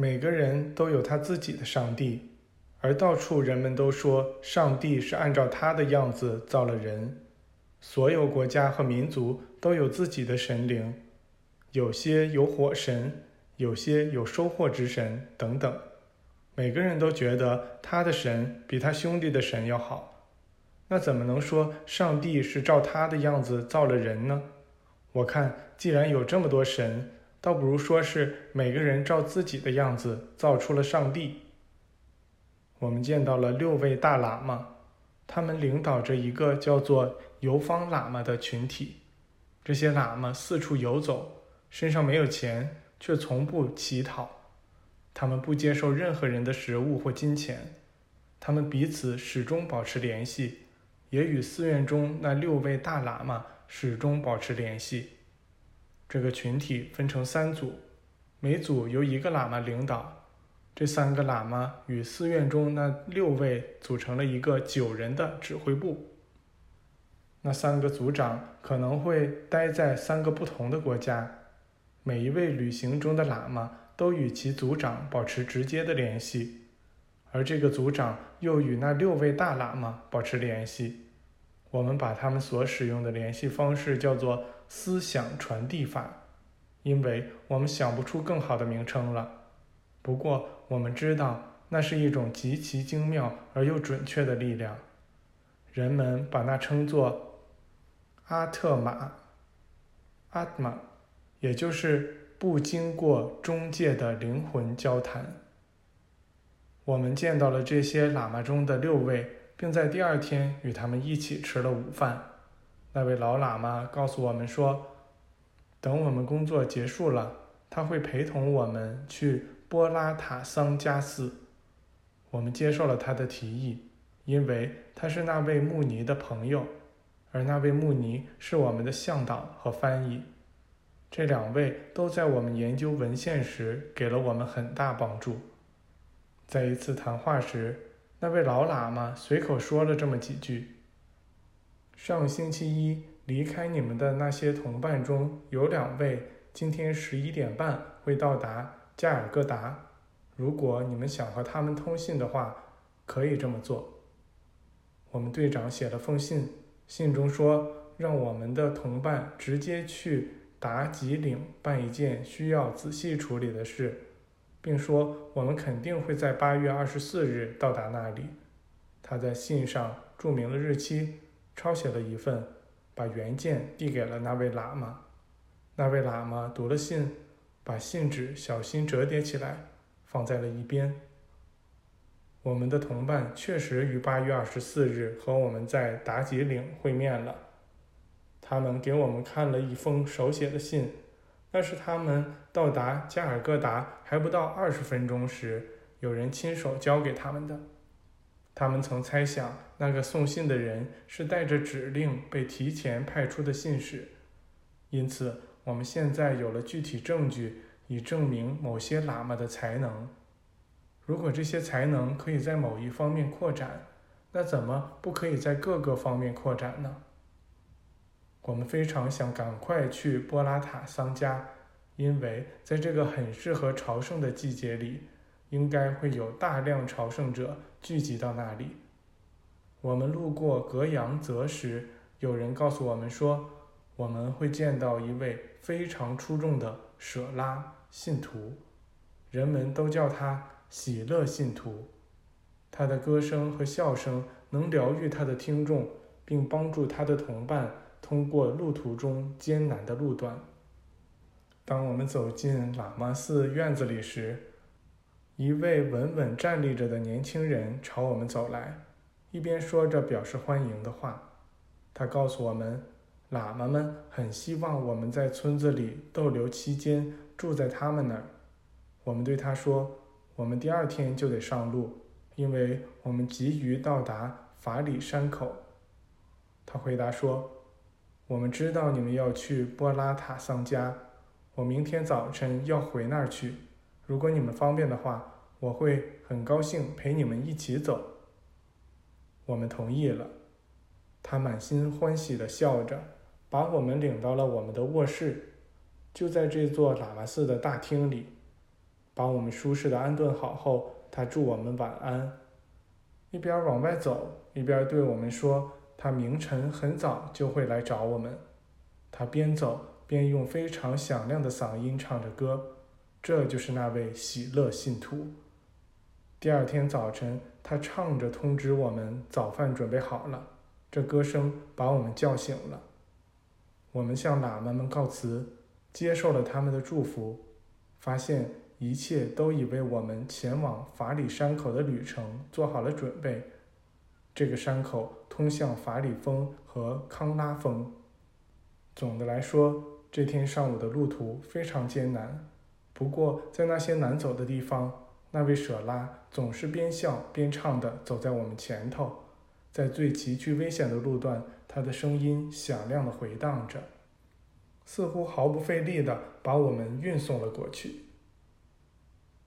每个人都有他自己的上帝，而到处人们都说上帝是按照他的样子造了人。所有国家和民族都有自己的神灵，有些有火神，有些有收获之神等等。每个人都觉得他的神比他兄弟的神要好，那怎么能说上帝是照他的样子造了人呢？我看，既然有这么多神，倒不如说是每个人照自己的样子造出了上帝。我们见到了六位大喇嘛，他们领导着一个叫做游方喇嘛的群体。这些喇嘛四处游走，身上没有钱，却从不乞讨。他们不接受任何人的食物或金钱，他们彼此始终保持联系，也与寺院中那六位大喇嘛始终保持联系。这个群体分成三组，每组由一个喇嘛领导。这三个喇嘛与寺院中那六位组成了一个九人的指挥部。那三个组长可能会待在三个不同的国家，每一位旅行中的喇嘛。都与其组长保持直接的联系，而这个组长又与那六位大喇嘛保持联系。我们把他们所使用的联系方式叫做思想传递法，因为我们想不出更好的名称了。不过我们知道那是一种极其精妙而又准确的力量。人们把那称作阿特玛，阿特玛，也就是。不经过中介的灵魂交谈，我们见到了这些喇嘛中的六位，并在第二天与他们一起吃了午饭。那位老喇嘛告诉我们说，等我们工作结束了，他会陪同我们去波拉塔桑加寺。我们接受了他的提议，因为他是那位穆尼的朋友，而那位穆尼是我们的向导和翻译。这两位都在我们研究文献时给了我们很大帮助。在一次谈话时，那位老喇嘛随口说了这么几句：“上星期一离开你们的那些同伴中有两位，今天十一点半会到达加尔各答。如果你们想和他们通信的话，可以这么做。”我们队长写了封信，信中说让我们的同伴直接去。达吉岭办一件需要仔细处理的事，并说我们肯定会在八月二十四日到达那里。他在信上注明了日期，抄写了一份，把原件递给了那位喇嘛。那位喇嘛读了信，把信纸小心折叠起来，放在了一边。我们的同伴确实于八月二十四日和我们在达吉岭会面了。他们给我们看了一封手写的信，那是他们到达加尔各答还不到二十分钟时，有人亲手交给他们的。他们曾猜想那个送信的人是带着指令被提前派出的信使，因此我们现在有了具体证据，以证明某些喇嘛的才能。如果这些才能可以在某一方面扩展，那怎么不可以在各个方面扩展呢？我们非常想赶快去波拉塔桑加，因为在这个很适合朝圣的季节里，应该会有大量朝圣者聚集到那里。我们路过格扬泽时，有人告诉我们说，我们会见到一位非常出众的舍拉信徒，人们都叫他喜乐信徒。他的歌声和笑声能疗愈他的听众，并帮助他的同伴。通过路途中艰难的路段。当我们走进喇嘛寺院子里时，一位稳稳站立着的年轻人朝我们走来，一边说着表示欢迎的话。他告诉我们，喇嘛们很希望我们在村子里逗留期间住在他们那儿。我们对他说，我们第二天就得上路，因为我们急于到达法里山口。他回答说。我们知道你们要去波拉塔桑加，我明天早晨要回那儿去。如果你们方便的话，我会很高兴陪你们一起走。我们同意了。他满心欢喜地笑着，把我们领到了我们的卧室，就在这座喇嘛寺的大厅里。把我们舒适的安顿好后，他祝我们晚安，一边往外走，一边对我们说：“他明晨很早就会来找我们。”他边走边用非常响亮的嗓音唱着歌，这就是那位喜乐信徒。第二天早晨，他唱着通知我们早饭准备好了，这歌声把我们叫醒了。我们向喇嘛们告辞，接受了他们的祝福，发现一切都已为我们前往法里山口的旅程做好了准备。这个山口通向法里峰和康拉峰。总的来说，这天上午的路途非常艰难。不过，在那些难走的地方，那位舍拉总是边笑边唱的走在我们前头。在最崎岖危险的路段，他的声音响亮的回荡着，似乎毫不费力的把我们运送了过去。